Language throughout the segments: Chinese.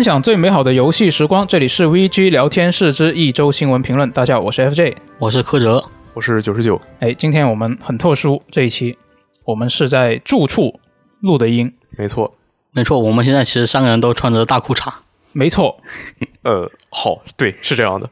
分享最美好的游戏时光，这里是 VG 聊天室之一周新闻评论。大家好，我是 FJ，我是柯哲，我是九十九。哎，今天我们很特殊，这一期我们是在住处录的音。没错，没错，我们现在其实三个人都穿着大裤衩。没错，呃，好，对，是这样的。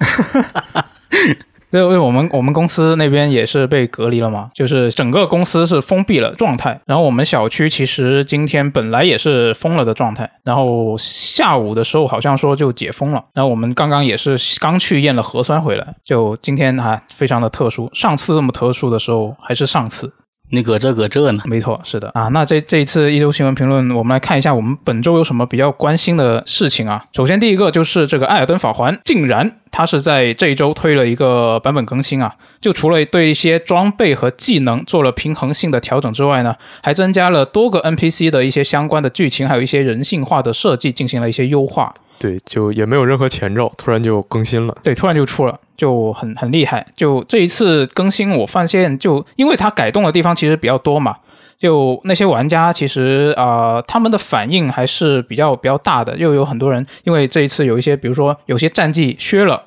因为我们我们公司那边也是被隔离了嘛，就是整个公司是封闭了状态。然后我们小区其实今天本来也是封了的状态，然后下午的时候好像说就解封了。然后我们刚刚也是刚去验了核酸回来，就今天还非常的特殊。上次这么特殊的时候还是上次。你搁这搁这呢？没错，是的啊。那这这一次一周新闻评论，我们来看一下我们本周有什么比较关心的事情啊。首先第一个就是这个《艾尔登法环》，竟然它是在这一周推了一个版本更新啊。就除了对一些装备和技能做了平衡性的调整之外呢，还增加了多个 NPC 的一些相关的剧情，还有一些人性化的设计进行了一些优化。对，就也没有任何前兆，突然就更新了。对，突然就出了，就很很厉害。就这一次更新，我发现就因为它改动的地方其实比较多嘛，就那些玩家其实啊，他们的反应还是比较比较大的。又有很多人因为这一次有一些，比如说有些战绩削了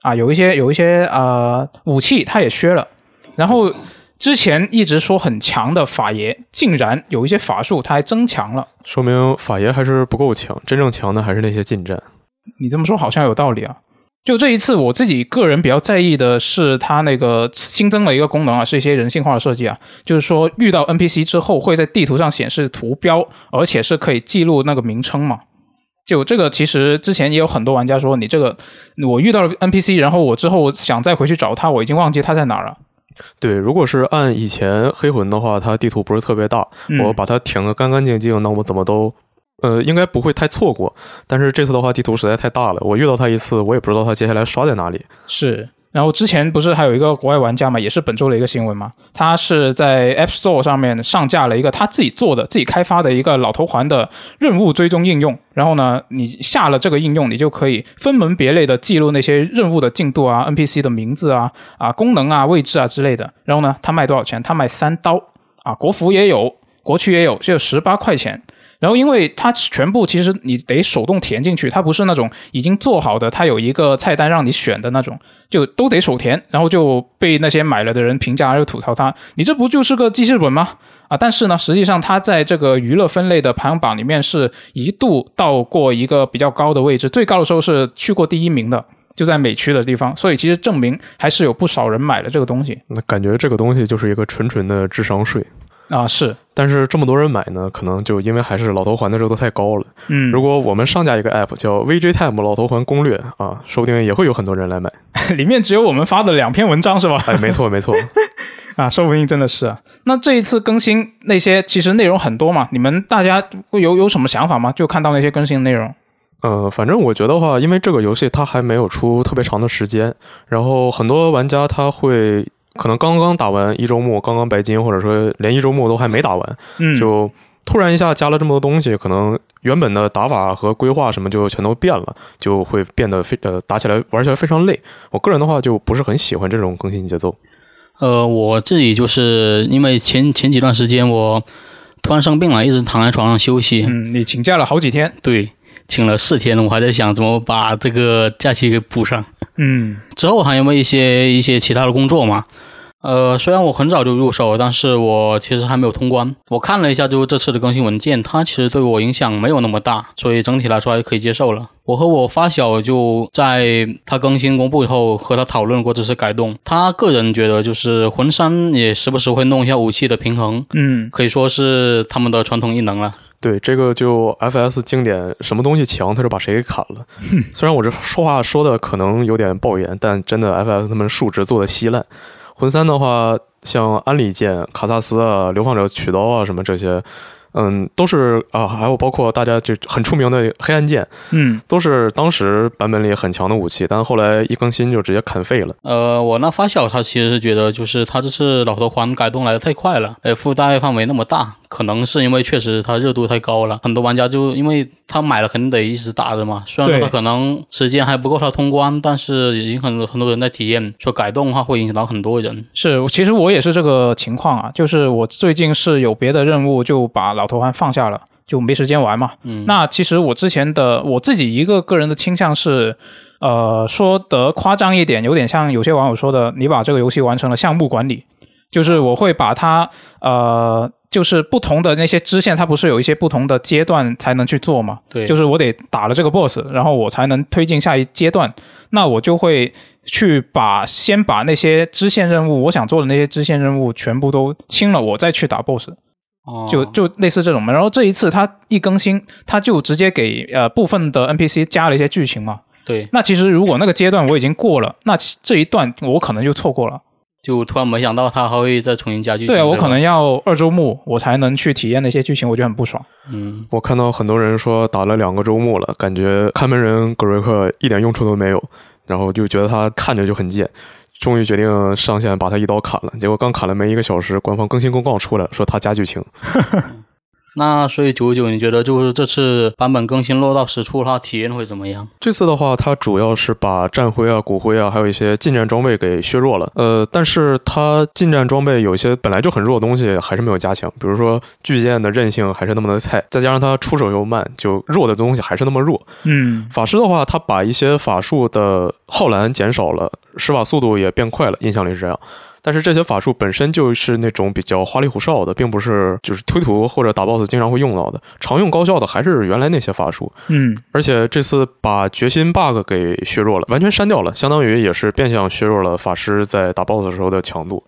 啊，有一些有一些呃武器它也削了，然后。之前一直说很强的法爷，竟然有一些法术他还增强了，说明法爷还是不够强，真正强的还是那些近战。你这么说好像有道理啊。就这一次，我自己个人比较在意的是它那个新增了一个功能啊，是一些人性化的设计啊，就是说遇到 NPC 之后会在地图上显示图标，而且是可以记录那个名称嘛。就这个其实之前也有很多玩家说，你这个我遇到了 NPC，然后我之后想再回去找他，我已经忘记他在哪儿了。对，如果是按以前黑魂的话，它地图不是特别大，我把它填个干干净净，那我怎么都，呃，应该不会太错过。但是这次的话，地图实在太大了，我遇到它一次，我也不知道它接下来刷在哪里。是。然后之前不是还有一个国外玩家嘛，也是本周的一个新闻嘛，他是在 App Store 上面上架了一个他自己做的、自己开发的一个老头环的任务追踪应用。然后呢，你下了这个应用，你就可以分门别类的记录那些任务的进度啊、NPC 的名字啊、啊功能啊、位置啊之类的。然后呢，他卖多少钱？他卖三刀啊，国服也有，国区也有，就十八块钱。然后，因为它全部其实你得手动填进去，它不是那种已经做好的，它有一个菜单让你选的那种，就都得手填。然后就被那些买了的人评价，又吐槽它：“你这不就是个记事本吗？”啊，但是呢，实际上它在这个娱乐分类的排行榜里面是一度到过一个比较高的位置，最高的时候是去过第一名的，就在美区的地方。所以其实证明还是有不少人买了这个东西。那感觉这个东西就是一个纯纯的智商税。啊是，但是这么多人买呢，可能就因为还是老头环的热度太高了。嗯，如果我们上架一个 app 叫 VJ Time 老头环攻略啊，说不定也会有很多人来买。里面只有我们发的两篇文章是吧？哎，没错没错。啊，说不定真的是。那这一次更新那些其实内容很多嘛，你们大家有有什么想法吗？就看到那些更新的内容。呃，反正我觉得话，因为这个游戏它还没有出特别长的时间，然后很多玩家他会。可能刚刚打完一周目，刚刚白金，或者说连一周目都还没打完，就突然一下加了这么多东西，可能原本的打法和规划什么就全都变了，就会变得非呃打起来玩起来非常累。我个人的话就不是很喜欢这种更新节奏。呃，我自己就是因为前前几段时间我突然生病了，一直躺在床上休息。嗯，你请假了好几天？对，请了四天，我还在想怎么把这个假期给补上。嗯，之后还有没有一些一些其他的工作嘛？呃，虽然我很早就入手，但是我其实还没有通关。我看了一下，就是这次的更新文件，它其实对我影响没有那么大，所以整体来说还是可以接受了。我和我发小就在它更新公布以后和他讨论过这次改动，他个人觉得就是魂三也时不时会弄一下武器的平衡，嗯，可以说是他们的传统异能了。对这个就 F S 经典，什么东西强他就把谁给砍了。虽然我这说话说的可能有点抱怨，但真的 F S 他们数值做的稀烂。魂三的话，像安里剑、卡萨斯啊、流放者取刀啊什么这些。嗯，都是啊，还有包括大家就很出名的黑暗剑，嗯，都是当时版本里很强的武器，但后来一更新就直接砍废了。呃，我那发小他其实是觉得，就是他这次老头环改动来的太快了，呃，附带范围那么大，可能是因为确实它热度太高了，很多玩家就因为他买了肯定得一直打着嘛。虽然说他可能时间还不够他通关，但是已经很多很多人在体验，说改动的话会影响到很多人。是，其实我也是这个情况啊，就是我最近是有别的任务就把老。老头环放下了，就没时间玩嘛。嗯，那其实我之前的我自己一个个人的倾向是，呃，说得夸张一点，有点像有些网友说的，你把这个游戏完成了项目管理，就是我会把它呃。就是不同的那些支线，它不是有一些不同的阶段才能去做嘛？对，就是我得打了这个 boss，然后我才能推进下一阶段。那我就会去把先把那些支线任务，我想做的那些支线任务全部都清了，我再去打 boss。哦，就就类似这种嘛。然后这一次它一更新，它就直接给呃部分的 NPC 加了一些剧情嘛。对，那其实如果那个阶段我已经过了，那这一段我可能就错过了。就突然没想到他还会再重新加剧情。对啊，我可能要二周目我才能去体验那些剧情，我就很不爽。嗯，我看到很多人说打了两个周目了，感觉看门人格瑞克一点用处都没有，然后就觉得他看着就很贱，终于决定上线把他一刀砍了。结果刚砍了没一个小时，官方更新公告出来了，说他加剧情。那所以九九，你觉得就是这次版本更新落到实处，它体验会怎么样？这次的话，它主要是把战徽啊、骨灰啊，还有一些近战装备给削弱了。呃，但是它近战装备有一些本来就很弱的东西还是没有加强，比如说巨剑的韧性还是那么的菜，再加上它出手又慢，就弱的东西还是那么弱。嗯，法师的话，他把一些法术的耗蓝减少了，施法速度也变快了，印象里是这样。但是这些法术本身就是那种比较花里胡哨的，并不是就是推图或者打 BOSS 经常会用到的。常用高效的还是原来那些法术。嗯，而且这次把决心 bug 给削弱了，完全删掉了，相当于也是变相削弱了法师在打 BOSS 的时候的强度。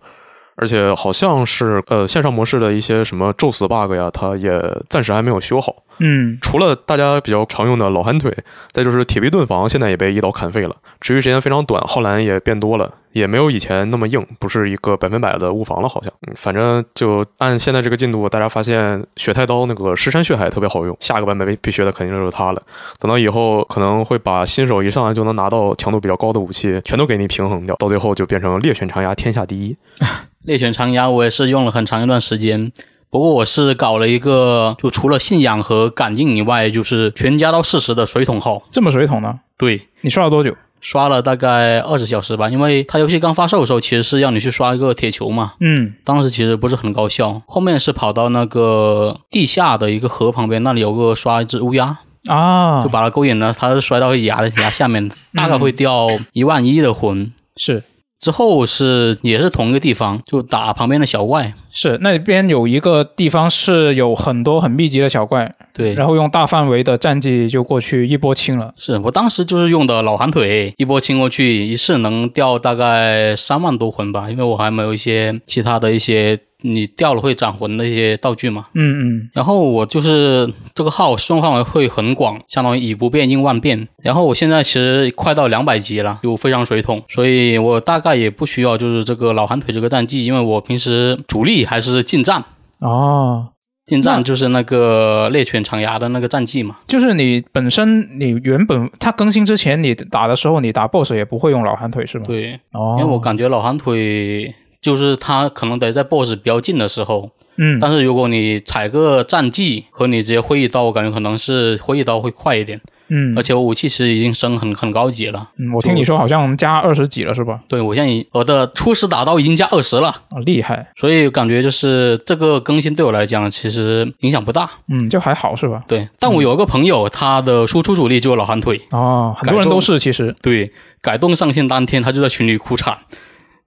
而且好像是呃线上模式的一些什么宙斯 bug 呀，它也暂时还没有修好。嗯，除了大家比较常用的老寒腿，再就是铁壁盾防，现在也被一刀砍废了，持续时间非常短，耗蓝也变多了，也没有以前那么硬，不是一个百分百的物防了，好像。嗯，反正就按现在这个进度，大家发现雪太刀那个尸山血海特别好用，下个版本必必学的肯定就是它了。等到以后可能会把新手一上来就能拿到强度比较高的武器，全都给你平衡掉，到最后就变成猎犬长牙天下第一。猎犬长牙我也是用了很长一段时间。不过我是搞了一个，就除了信仰和感应以外，就是全家到四十的水桶号。这么水桶呢？对，你刷了多久？刷了大概二十小时吧。因为它游戏刚发售的时候，其实是让你去刷一个铁球嘛。嗯。当时其实不是很高效。后面是跑到那个地下的一个河旁边，那里有个刷一只乌鸦啊，就把它勾引了。它是摔到牙的牙下面，大概会掉一万一的魂。是。之后是也是同一个地方，就打旁边的小怪。是那边有一个地方是有很多很密集的小怪，对，然后用大范围的战绩就过去一波清了。是我当时就是用的老寒腿，一波清过去，一次能掉大概三万多魂吧，因为我还没有一些其他的一些。你掉了会斩魂的一些道具嘛？嗯嗯。然后我就是这个号使用范围会很广，相当于以不变应万变。然后我现在其实快到两百级了，就非常水桶，所以我大概也不需要就是这个老寒腿这个战绩，因为我平时主力还是近战。哦，近战就是那个猎犬长牙的那个战绩嘛。就是你本身你原本它更新之前你打的时候，你打 BOSS 也不会用老寒腿是吗？对。哦。因为我感觉老寒腿。就是他可能得在 BOSS 比较近的时候，嗯，但是如果你踩个战技和你直接挥一刀，我感觉可能是挥一刀会快一点，嗯，而且我武器其实已经升很很高级了，嗯，我听你说好像加二十几了是吧？对，我现在我的初始打刀已经加二十了，啊，厉害，所以感觉就是这个更新对我来讲其实影响不大，嗯，就还好是吧？对，但我有一个朋友，他的输出主力就是老寒腿，哦，很多人都是其实，对，改动上线当天他就在群里哭惨。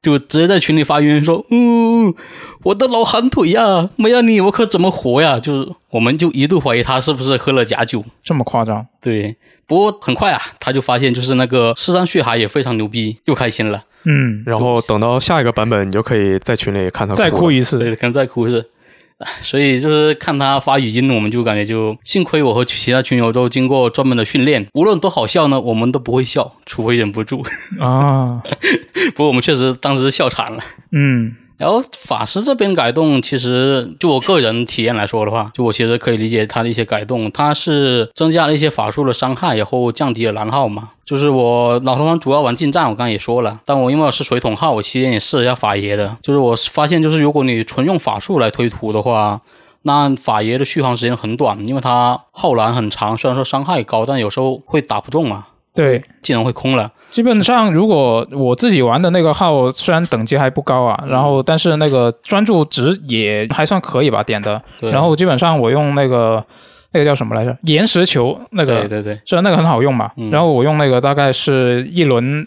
就直接在群里发语音说：“嗯，我的老寒腿呀，没有你我可怎么活呀？”就是我们就一度怀疑他是不是喝了假酒，这么夸张？对。不过很快啊，他就发现就是那个尸山血海也非常牛逼，又开心了。嗯，然后等到下一个版本，你就可以在群里看他再哭一次，对，可能再哭一次。所以就是看他发语音，我们就感觉就幸亏我和其他群友都经过专门的训练，无论多好笑呢，我们都不会笑，除非忍不住啊。不过我们确实当时笑惨了。嗯。然后法师这边改动，其实就我个人体验来说的话，就我其实可以理解他的一些改动，他是增加了一些法术的伤害，然后降低了蓝耗嘛。就是我老头环主要玩近战，我刚刚也说了，但我因为我是水桶号，我期间也试了一下法爷的，就是我发现就是如果你纯用法术来推图的话，那法爷的续航时间很短，因为它耗蓝很长，虽然说伤害高，但有时候会打不中嘛。对，技能会空了。基本上，如果我自己玩的那个号，虽然等级还不高啊，然后但是那个专注值也还算可以吧，点的。对。然后基本上我用那个那个叫什么来着？岩石球那个，对对对，是那个很好用嘛。然后我用那个大概是一轮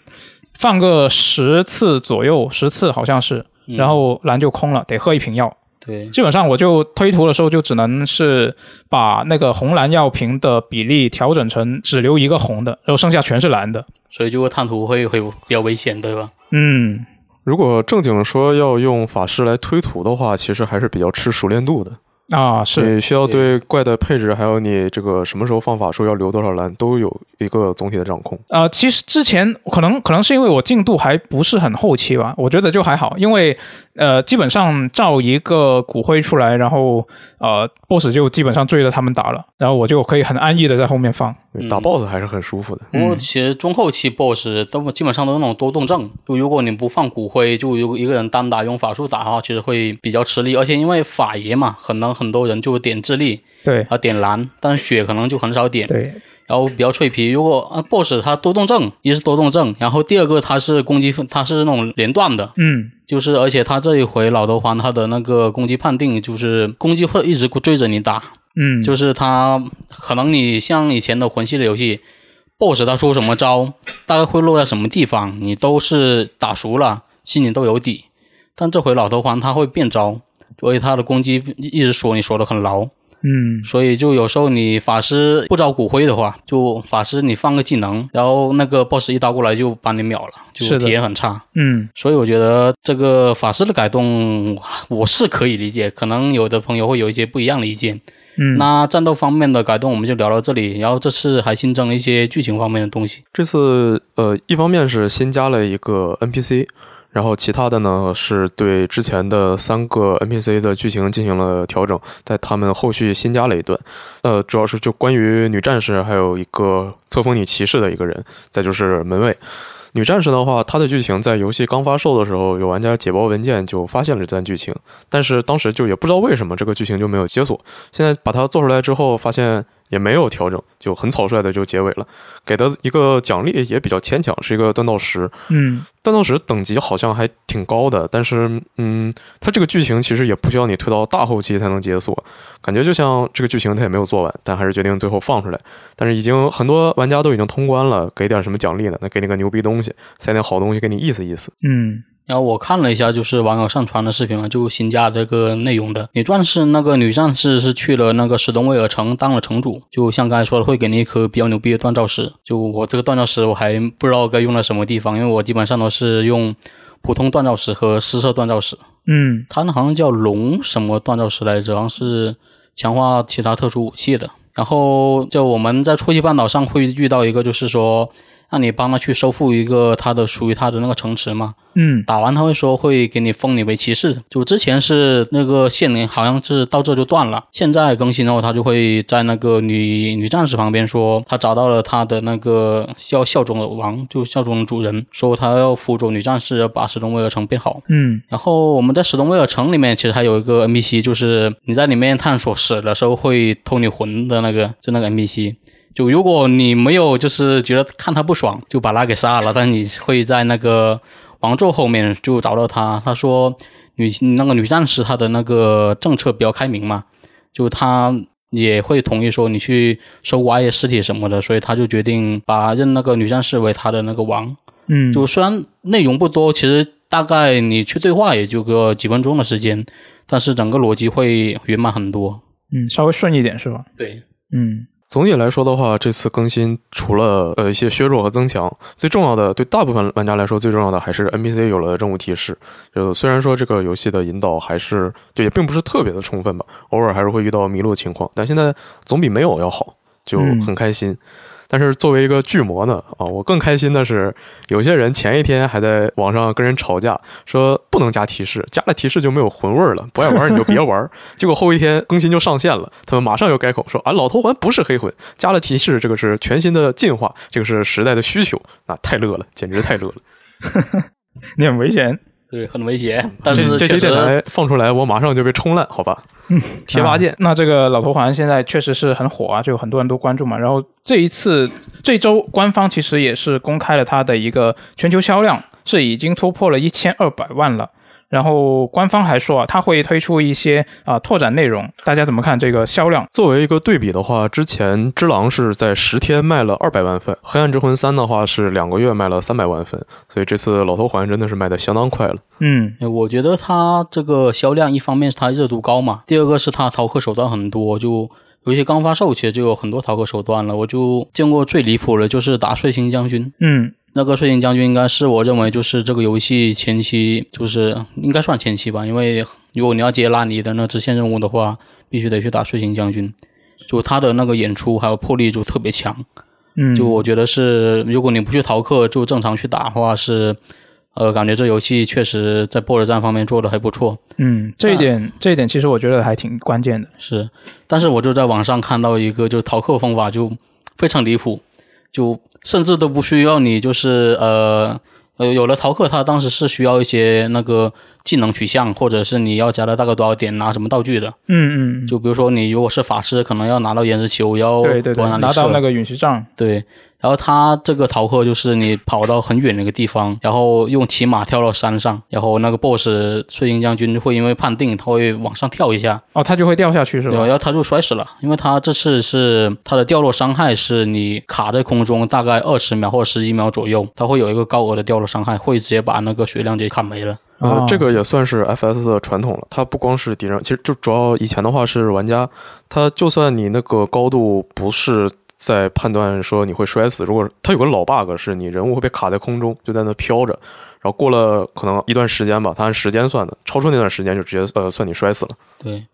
放个十次左右，十次好像是，然后蓝就空了，得喝一瓶药。对，基本上我就推图的时候就只能是把那个红蓝药瓶的比例调整成只留一个红的，然后剩下全是蓝的，所以就会探图会会比较危险，对吧？嗯，如果正经说要用法师来推图的话，其实还是比较吃熟练度的。啊，是你需要对怪的配置，还有你这个什么时候放法术要留多少蓝，都有一个总体的掌控。呃，其实之前可能可能是因为我进度还不是很后期吧，我觉得就还好，因为呃，基本上造一个骨灰出来，然后呃，boss 就基本上追着他们打了，然后我就可以很安逸的在后面放。打 boss 还是很舒服的。不过其实中后期 boss 都基本上都是那种多动症，就如果你不放骨灰，就有一个人单打用法术打的话，其实会比较吃力。而且因为法爷嘛，很能很多人就点智力，对啊点蓝，但是血可能就很少点，对，然后比较脆皮。如果啊 boss 他多动症，一是多动症，然后第二个他是攻击他是那种连段的，嗯，就是而且他这一回老头环他的那个攻击判定就是攻击会一直追着你打。嗯，就是他可能你像以前的魂系的游戏，BOSS 他出什么招，大概会落在什么地方，你都是打熟了，心里都有底。但这回老头环他会变招，所以他的攻击一直锁你锁的很牢。嗯，所以就有时候你法师不招骨灰的话，就法师你放个技能，然后那个 BOSS 一刀过来就把你秒了，就体验很差。嗯，所以我觉得这个法师的改动我是可以理解，可能有的朋友会有一些不一样的意见。嗯，那战斗方面的改动我们就聊到这里。然后这次还新增了一些剧情方面的东西。这次呃，一方面是新加了一个 NPC，然后其他的呢是对之前的三个 NPC 的剧情进行了调整，在他们后续新加了一段。呃，主要是就关于女战士，还有一个册封女骑士的一个人，再就是门卫。女战士的话，她的剧情在游戏刚发售的时候，有玩家解包文件就发现了这段剧情，但是当时就也不知道为什么这个剧情就没有解锁。现在把它做出来之后，发现。也没有调整，就很草率的就结尾了。给的一个奖励也比较牵强，是一个锻造石。嗯，锻造石等级好像还挺高的，但是嗯，它这个剧情其实也不需要你推到大后期才能解锁，感觉就像这个剧情它也没有做完，但还是决定最后放出来。但是已经很多玩家都已经通关了，给点什么奖励呢？那给你个牛逼东西，塞点好东西给你意思意思。嗯。然后我看了一下，就是网友上传的视频嘛，就新加这个内容的。女战士那个女战士是去了那个史东威尔城当了城主，就像刚才说的，会给你一颗比较牛逼的锻造石。就我这个锻造石，我还不知道该用在什么地方，因为我基本上都是用普通锻造石和施舍锻造石。嗯，它那好像叫龙什么锻造石来着，好像是强化其他特殊武器的。然后就我们在初级半岛上会遇到一个，就是说。让你帮他去收复一个他的属于他的那个城池嘛？嗯，打完他会说会给你封你为骑士。就之前是那个线连，好像是到这就断了。现在更新后，他就会在那个女女战士旁边说，他找到了他的那个效效忠的王，就效忠的主人，说他要辅佐女战士要把史东威尔城变好。嗯，然后我们在史东威尔城里面其实还有一个 NPC，就是你在里面探索死的时候会偷你魂的那个，就那个 NPC。就如果你没有就是觉得看他不爽，就把他给杀了。但你会在那个王座后面就找到他。他说女那个女战士她的那个政策比较开明嘛，就他也会同意说你去收挖一些尸体什么的，所以他就决定把认那个女战士为他的那个王。嗯，就虽然内容不多，其实大概你去对话也就个几分钟的时间，但是整个逻辑会圆满很多。嗯，稍微顺一点是吧？对，嗯。总体来说的话，这次更新除了呃一些削弱和增强，最重要的对大部分玩家来说最重要的还是 NPC 有了任务提示。就虽然说这个游戏的引导还是就也并不是特别的充分吧，偶尔还是会遇到迷路情况，但现在总比没有要好，就很开心。但是作为一个巨魔呢，啊，我更开心的是，有些人前一天还在网上跟人吵架，说不能加提示，加了提示就没有魂味了，不爱玩你就别玩。结果后一天更新就上线了，他们马上又改口说啊，老头环不是黑魂，加了提示，这个是全新的进化，这个是时代的需求啊，太乐了，简直太乐了。你很危险，对，很威胁。但是这些电台放出来，我马上就被冲烂，好吧？贴吧见，那这个老头环现在确实是很火啊，就很多人都关注嘛。然后这一次这周官方其实也是公开了它的一个全球销量是已经突破了一千二百万了。然后官方还说啊，他会推出一些啊拓展内容，大家怎么看这个销量？作为一个对比的话，之前《只狼》是在十天卖了二百万份，《黑暗之魂三》的话是两个月卖了三百万份，所以这次《老头环》真的是卖的相当快了。嗯，我觉得它这个销量，一方面是它热度高嘛，第二个是它逃课手段很多，就有些刚发售其实就有很多逃课手段了。我就见过最离谱的，就是打睡行将军。嗯。那个睡行将军应该是我认为就是这个游戏前期就是应该算前期吧，因为如果你要接拉尼的那支线任务的话，必须得去打睡行将军，就他的那个演出还有魄力就特别强，嗯，就我觉得是如果你不去逃课就正常去打的话是，呃，感觉这游戏确实在 BOSS 战方面做的还不错，嗯，这一点这一点其实我觉得还挺关键的，是，但是我就在网上看到一个就是逃课方法就非常离谱。就甚至都不需要你，就是呃呃，有了逃课，他当时是需要一些那个技能取向，或者是你要加了大概多少点拿什么道具的。嗯嗯。就比如说你如果是法师，可能要拿到岩石球，要对对对，拿到那个陨石杖。对。然后他这个逃课就是你跑到很远的一个地方，然后用骑马跳到山上，然后那个 BOSS 睡鹰将军会因为判定他会往上跳一下，哦，他就会掉下去是吧？然后他就摔死了，因为他这次是他的掉落伤害是你卡在空中大概二十秒或者十几秒左右，他会有一个高额的掉落伤害，会直接把那个血量给砍没了。呃，这个也算是 FS 的传统了，它不光是敌人，其实就主要以前的话是玩家，他就算你那个高度不是。在判断说你会摔死，如果它有个老 bug 是你人物会被卡在空中，就在那飘着，然后过了可能一段时间吧，它按时间算的，超出那段时间就直接呃算你摔死了。对。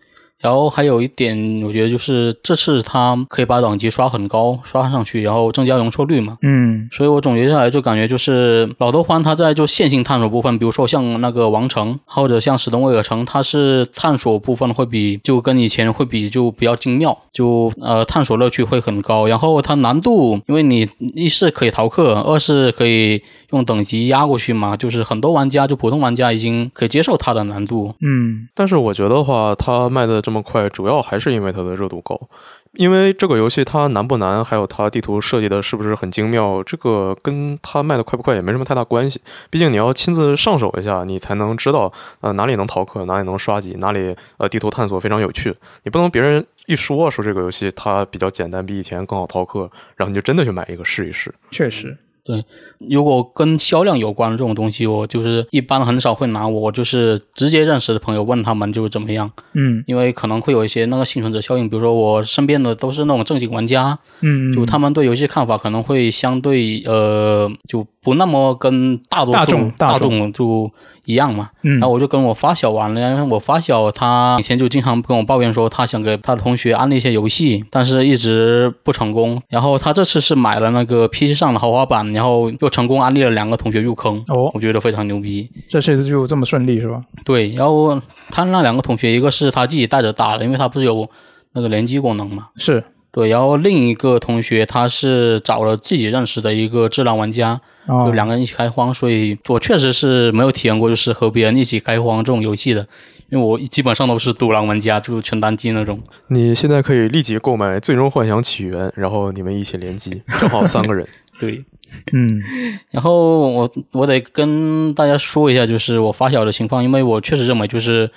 然后还有一点，我觉得就是这次他可以把等级刷很高，刷上去，然后增加容错率嘛。嗯，所以我总结下来就感觉就是老头环它在就线性探索部分，比如说像那个王城或者像史东威尔城，它是探索部分会比就跟以前会比就比较精妙，就呃探索乐趣会很高。然后它难度，因为你一是可以逃课，二是可以。用等级压过去嘛，就是很多玩家，就普通玩家已经可以接受它的难度。嗯，但是我觉得话，它卖的这么快，主要还是因为它的热度高。因为这个游戏它难不难，还有它地图设计的是不是很精妙，这个跟它卖的快不快也没什么太大关系。毕竟你要亲自上手一下，你才能知道呃哪里能逃课，哪里能刷级，哪里呃地图探索非常有趣。你不能别人一说说这个游戏它比较简单，比以前更好逃课，然后你就真的去买一个试一试。确实。对，如果跟销量有关的这种东西，我就是一般很少会拿我就是直接认识的朋友问他们就是怎么样，嗯，因为可能会有一些那个幸存者效应，比如说我身边的都是那种正经玩家，嗯，就他们对游戏看法可能会相对呃就不那么跟大多数大众就。一样嘛，然后我就跟我发小玩了，因为我发小他以前就经常跟我抱怨说，他想给他的同学安利一些游戏，但是一直不成功。然后他这次是买了那个 PC 上的豪华版，然后又成功安利了两个同学入坑。哦，我觉得非常牛逼。这次就这么顺利是吧？对，然后他那两个同学，一个是他自己带着打的，因为他不是有那个联机功能嘛。是对，然后另一个同学他是找了自己认识的一个智囊玩家。就两个人一起开荒，所以我确实是没有体验过，就是和别人一起开荒这种游戏的，因为我基本上都是独狼玩家，就是全单机那种。你现在可以立即购买《最终幻想起源》，然后你们一起联机，正好三个人。对，嗯，然后我我得跟大家说一下，就是我发小的情况，因为我确实认为就是。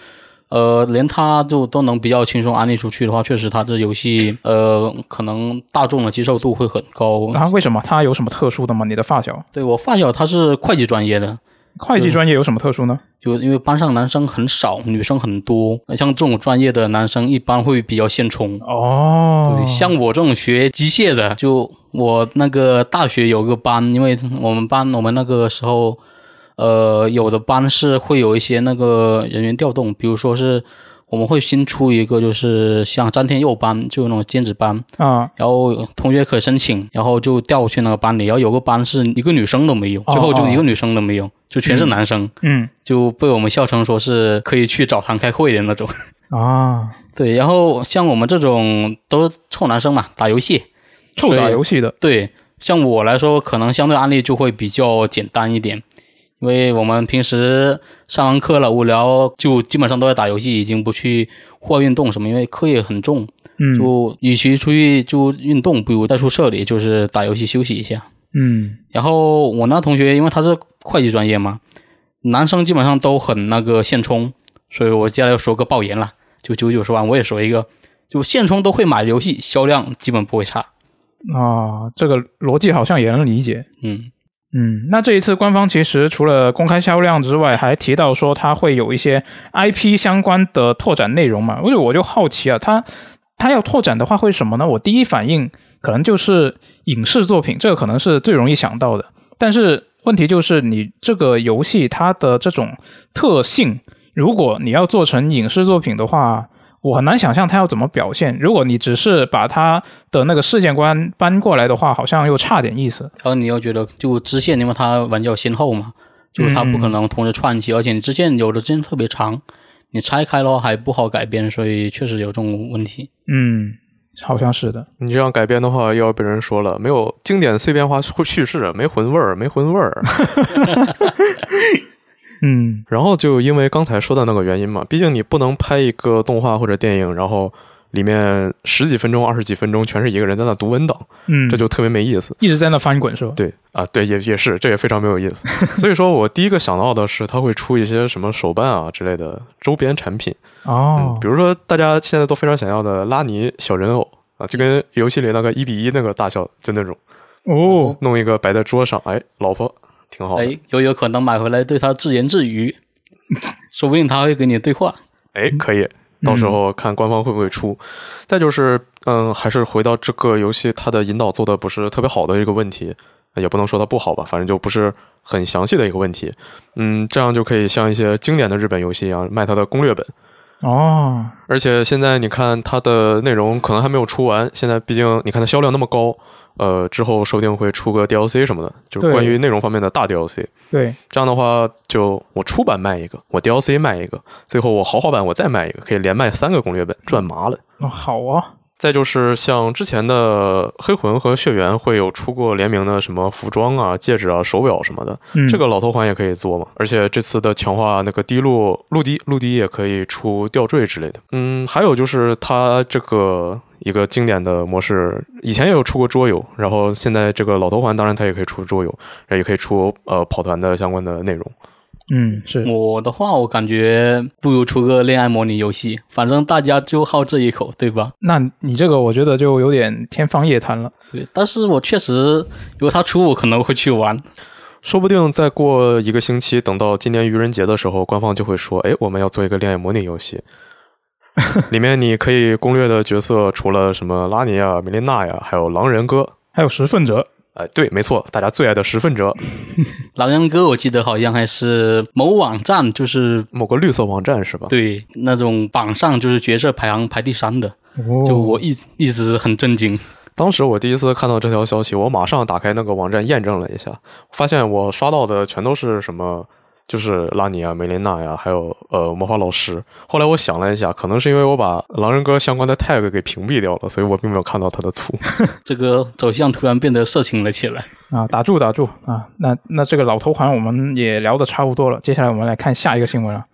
呃，连他就都能比较轻松安利出去的话，确实他这游戏呃，可能大众的接受度会很高。然后为什么他有什么特殊的吗？你的发小？对我发小他是会计专业的，会计专业有什么特殊呢？就因为班上男生很少，女生很多，像这种专业的男生一般会比较现充。哦，对，像我这种学机械的，就我那个大学有个班，因为我们班我们那个时候。呃，有的班是会有一些那个人员调动，比如说是我们会新出一个，就是像詹天佑班，就那种兼职班啊，然后同学可申请，然后就调去那个班里。然后有个班是一个女生都没有，最后就一个女生都没有，就全是男生，嗯，就被我们笑称说是可以去澡堂开会的那种啊。对，然后像我们这种都臭男生嘛，打游戏，臭打游戏的，对，像我来说，可能相对案例就会比较简单一点。因为我们平时上完课了无聊，就基本上都在打游戏，已经不去户外运动什么，因为课业很重。嗯，就与其出去就运动，不如在宿舍里就是打游戏休息一下。嗯，然后我那同学，因为他是会计专业嘛，男生基本上都很那个现充，所以我接下来要说个爆言了，就九九十万，我也说一个，就现充都会买游戏，销量基本不会差。啊，这个逻辑好像也能理解。嗯嗯，那这一次官方其实除了公开销量之外，还提到说它会有一些 IP 相关的拓展内容嘛？我就我就好奇啊，它它要拓展的话会什么呢？我第一反应可能就是影视作品，这个可能是最容易想到的。但是问题就是，你这个游戏它的这种特性，如果你要做成影视作品的话，我很难想象他要怎么表现。如果你只是把他的那个世界观搬过来的话，好像又差点意思。然后你又觉得，就支线，因为它玩叫先后嘛，就是它不可能同时串起，而且你支线有的支线特别长，你拆开的话还不好改编，所以确实有这种问题。嗯，好像是的。你这样改编的话，又要被人说了，没有经典碎片化叙事，没魂味儿，没魂味儿。嗯，然后就因为刚才说的那个原因嘛，毕竟你不能拍一个动画或者电影，然后里面十几分钟、二十几分钟全是一个人在那读文档，嗯，这就特别没意思，一直在那翻滚是吧？对啊，对，也也是，这也非常没有意思。所以说我第一个想到的是，他会出一些什么手办啊之类的周边产品哦，比如说大家现在都非常想要的拉尼小人偶啊，就跟游戏里那个一比一那个大小就那种哦，弄一个摆在桌上，哎，老婆。挺好，哎，有有可能买回来对他自言自语，说不定他会跟你对话。哎，可以，到时候看官方会不会出。再就是，嗯，还是回到这个游戏，它的引导做的不是特别好的一个问题，也不能说它不好吧，反正就不是很详细的一个问题。嗯，这样就可以像一些经典的日本游戏一样卖它的攻略本。哦，而且现在你看它的内容可能还没有出完，现在毕竟你看它销量那么高。呃，之后说不定会出个 DLC 什么的，就是关于内容方面的大 DLC。对，这样的话，就我出版卖一个，我 DLC 卖一个，最后我豪华版我再卖一个，可以连卖三个攻略本，赚麻了。哦，好啊。再就是像之前的黑魂和血缘会有出过联名的什么服装啊、戒指啊、手表什么的，这个老头环也可以做嘛。而且这次的强化，那个滴落陆滴陆滴也可以出吊坠之类的。嗯，还有就是它这个一个经典的模式，以前也有出过桌游，然后现在这个老头环当然它也可以出桌游，也可以出呃跑团的相关的内容。嗯，是我的话，我感觉不如出个恋爱模拟游戏，反正大家就好这一口，对吧？那你这个我觉得就有点天方夜谭了。对，但是我确实，如果他出，我可能会去玩。说不定再过一个星期，等到今年愚人节的时候，官方就会说：“哎，我们要做一个恋爱模拟游戏，里面你可以攻略的角色除了什么拉尼亚、梅琳娜呀，还有狼人哥，还有十份者。”哎，对，没错，大家最爱的十分者，狼人哥，我记得好像还是某网站，就是某个绿色网站是吧？对，那种榜上就是角色排行排第三的，就我一一直很震惊。当时我第一次看到这条消息，我马上打开那个网站验证了一下，发现我刷到的全都是什么。就是拉尼啊、梅琳娜呀，还有呃魔法老师。后来我想了一下，可能是因为我把狼人哥相关的 tag 给屏蔽掉了，所以我并没有看到他的图。这个走向突然变得色情了起来啊！打住打住啊！那那这个老头环我们也聊的差不多了，接下来我们来看下一个新闻了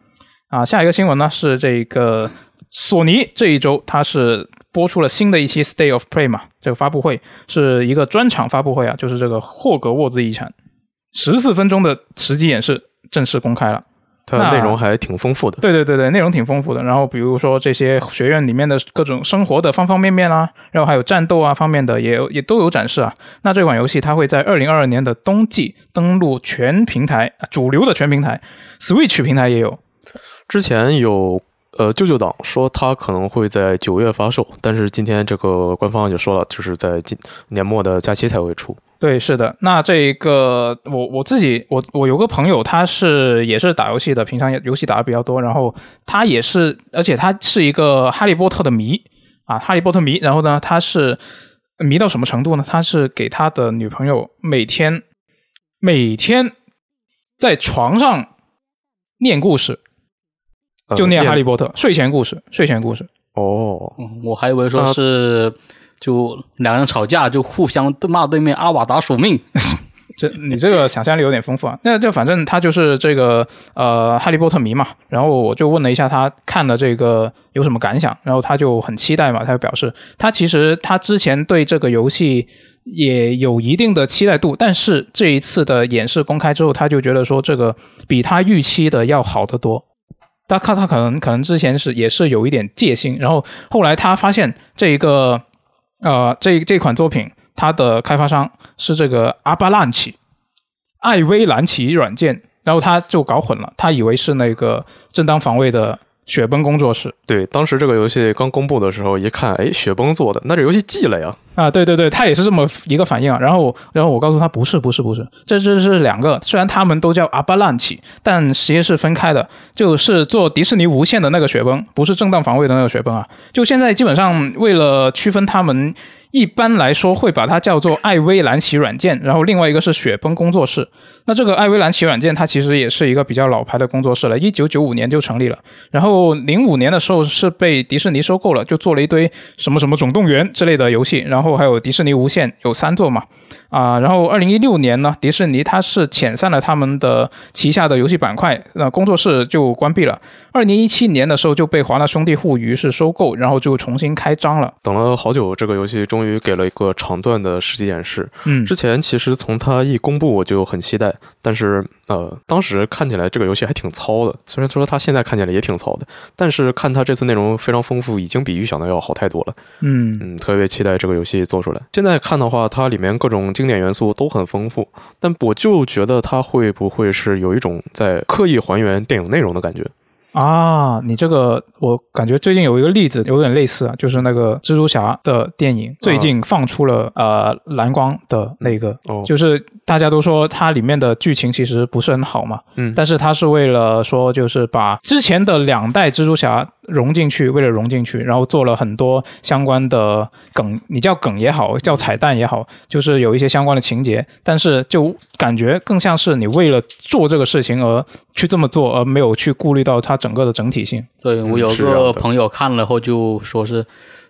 啊！下一个新闻呢是这个索尼这一周它是播出了新的一期 State of Play 嘛，这个发布会是一个专场发布会啊，就是这个霍格沃兹遗产十四分钟的实际演示。正式公开了，它内容还挺丰富的。对对对对，内容挺丰富的。然后比如说这些学院里面的各种生活的方方面面啊，然后还有战斗啊方面的也也都有展示啊。那这款游戏它会在二零二二年的冬季登陆全平台，主流的全平台，Switch 平台也有。之前有。呃，舅舅党说他可能会在九月发售，但是今天这个官方也说了，就是在今年末的假期才会出。对，是的。那这一个，我我自己，我我有个朋友，他是也是打游戏的，平常游戏打的比较多，然后他也是，而且他是一个哈利波特的迷啊，哈利波特迷。然后呢，他是迷到什么程度呢？他是给他的女朋友每天每天在床上念故事。就念《哈利波特》睡前故事，睡前故事。哦，我还以为说是就两人吵架就互相骂对面阿瓦达索命。这你这个想象力有点丰富啊。那就反正他就是这个呃《哈利波特》迷嘛。然后我就问了一下他看的这个有什么感想，然后他就很期待嘛。他就表示他其实他之前对这个游戏也有一定的期待度。但是这一次的演示公开之后，他就觉得说这个比他预期的要好得多。他看他可能可能之前是也是有一点戒心，然后后来他发现这一个呃这这款作品它的开发商是这个阿巴兰奇，艾薇兰奇软件，然后他就搞混了，他以为是那个正当防卫的。雪崩工作室，对，当时这个游戏刚公布的时候，一看，哎，雪崩做的，那这游戏寄了呀！啊，对对对，他也是这么一个反应啊。然后，然后我告诉他，不是，不是，不是，这这是两个，虽然他们都叫阿巴兰奇，但实际是分开的，就是做迪士尼无限的那个雪崩，不是正当防卫的那个雪崩啊。就现在基本上为了区分他们。一般来说会把它叫做艾薇兰奇软件，然后另外一个是雪崩工作室。那这个艾薇兰奇软件它其实也是一个比较老牌的工作室了，一九九五年就成立了，然后零五年的时候是被迪士尼收购了，就做了一堆什么什么总动员之类的游戏，然后还有迪士尼无限有三座嘛。啊，然后二零一六年呢，迪士尼它是遣散了他们的旗下的游戏板块，那工作室就关闭了。二零一七年的时候就被华纳兄弟互娱是收购，然后就重新开张了。等了好久，这个游戏终于给了一个长段的实际演示。嗯，之前其实从它一公布我就很期待，但是呃，当时看起来这个游戏还挺糙的。虽然说它现在看起来也挺糙的，但是看它这次内容非常丰富，已经比预想的要好太多了。嗯嗯，特别期待这个游戏做出来。现在看的话，它里面各种经典元素都很丰富，但我就觉得它会不会是有一种在刻意还原电影内容的感觉。啊，你这个我感觉最近有一个例子有点类似啊，就是那个蜘蛛侠的电影最近放出了呃蓝光的那个，就是大家都说它里面的剧情其实不是很好嘛，嗯，但是它是为了说就是把之前的两代蜘蛛侠融进去，为了融进去，然后做了很多相关的梗，你叫梗也好，叫彩蛋也好，就是有一些相关的情节，但是就感觉更像是你为了做这个事情而去这么做，而没有去顾虑到它。整个的整体性，对我有个朋友看了后就说是，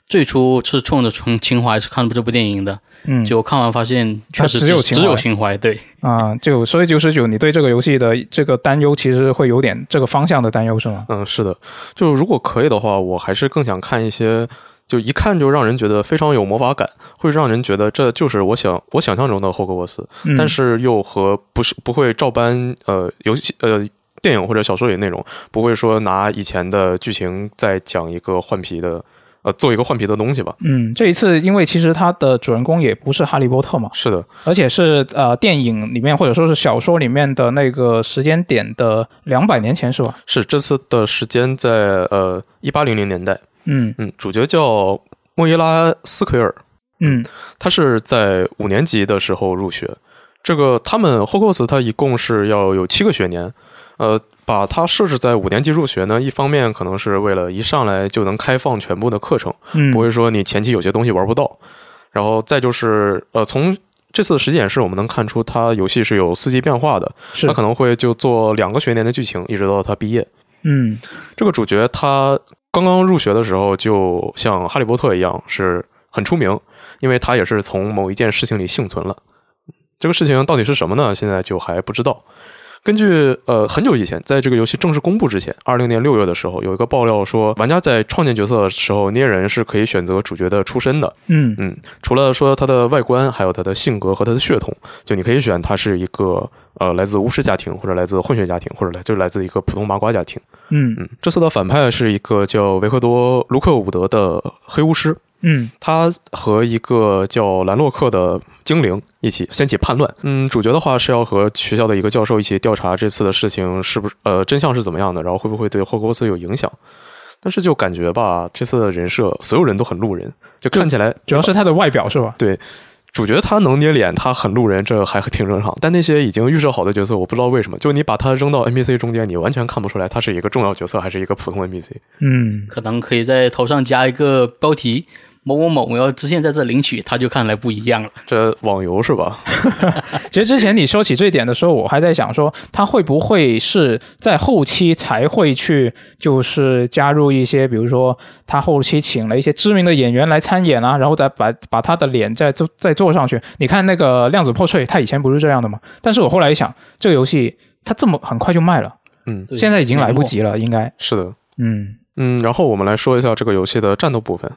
最初是冲着从情怀是看这部电影的，嗯，就看完发现确实只有只有情怀，对。啊，就所以九十九，你对这个游戏的这个担忧其实会有点这个方向的担忧是吗？嗯，是的，就如果可以的话，我还是更想看一些，就一看就让人觉得非常有魔法感，会让人觉得这就是我想我想象中的霍格沃斯，但是又和不是不会照搬呃游戏呃。电影或者小说里内容不会说拿以前的剧情再讲一个换皮的，呃，做一个换皮的东西吧？嗯，这一次因为其实它的主人公也不是哈利波特嘛，是的，而且是呃电影里面或者说是小说里面的那个时间点的两百年前是吧？是这次的时间在呃一八零零年代。嗯嗯，主角叫莫伊拉斯奎尔。嗯，他是在五年级的时候入学。这个他们霍克斯他一共是要有七个学年。呃，把它设置在五年级入学呢，一方面可能是为了一上来就能开放全部的课程，不会说你前期有些东西玩不到。然后再就是，呃，从这次的实际演示我们能看出，它游戏是有四季变化的，它可能会就做两个学年的剧情，一直到他毕业。嗯，这个主角他刚刚入学的时候，就像哈利波特一样，是很出名，因为他也是从某一件事情里幸存了。这个事情到底是什么呢？现在就还不知道。根据呃很久以前，在这个游戏正式公布之前，二零年六月的时候，有一个爆料说，玩家在创建角色的时候捏人是可以选择主角的出身的。嗯嗯，除了说他的外观，还有他的性格和他的血统，就你可以选他是一个呃来自巫师家庭，或者来自混血家庭，或者来就来自一个普通麻瓜家庭。嗯嗯，这次的反派是一个叫维克多·卢克伍德的黑巫师。嗯，他和一个叫兰洛克的精灵一起掀起叛乱。嗯，主角的话是要和学校的一个教授一起调查这次的事情是不是呃真相是怎么样的，然后会不会对霍格沃茨有影响。但是就感觉吧，这次的人设所有人都很路人，就看起来主要是他的外表是吧？对。主角他能捏脸，他很路人，这还挺正常。但那些已经预设好的角色，我不知道为什么，就你把他扔到 NPC 中间，你完全看不出来他是一个重要角色还是一个普通 NPC。嗯，可能可以在头上加一个标题。某某某，我要直线在这领取，他就看来不一样了。这网游是吧？其实之前你说起这一点的时候，我还在想说，他会不会是在后期才会去，就是加入一些，比如说他后期请了一些知名的演员来参演啊，然后再把把他的脸再做再做上去。你看那个量子破碎，他以前不是这样的吗？但是我后来一想，这个游戏它这么很快就卖了，嗯，现在已经来不及了，应该是的，嗯。嗯，然后我们来说一下这个游戏的战斗部分。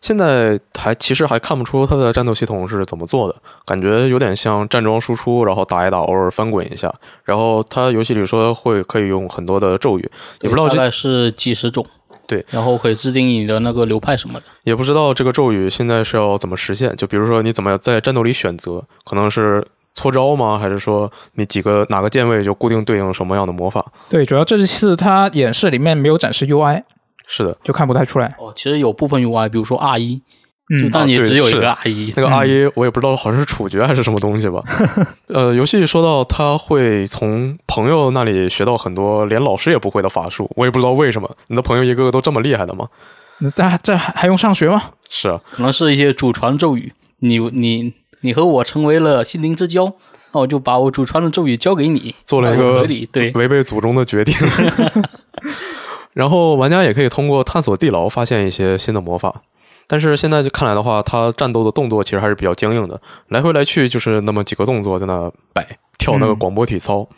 现在还其实还看不出它的战斗系统是怎么做的，感觉有点像站桩输出，然后打一打，偶尔翻滚一下。然后它游戏里说会可以用很多的咒语，也不知道大概是几十种。对，然后可以制定你的那个流派什么的。也不知道这个咒语现在是要怎么实现，就比如说你怎么在战斗里选择，可能是搓招吗？还是说你几个哪个键位就固定对应什么样的魔法？对，主要这次它演示里面没有展示 UI。是的，就看不太出来哦。其实有部分 UI，比如说 R 一，嗯，但也只有一个 R 一。那个 R 一我也不知道，好像是处决还是什么东西吧。呃，游戏说到他会从朋友那里学到很多连老师也不会的法术，我也不知道为什么。你的朋友一个个都这么厉害的吗？那这这还还用上学吗？是啊，可能是一些祖传咒语。你你你和我成为了心灵之交，那我就把我祖传的咒语交给你，做了一个对违背祖宗的决定。然后玩家也可以通过探索地牢发现一些新的魔法，但是现在就看来的话，他战斗的动作其实还是比较僵硬的，来回来去就是那么几个动作在那摆跳那个广播体操。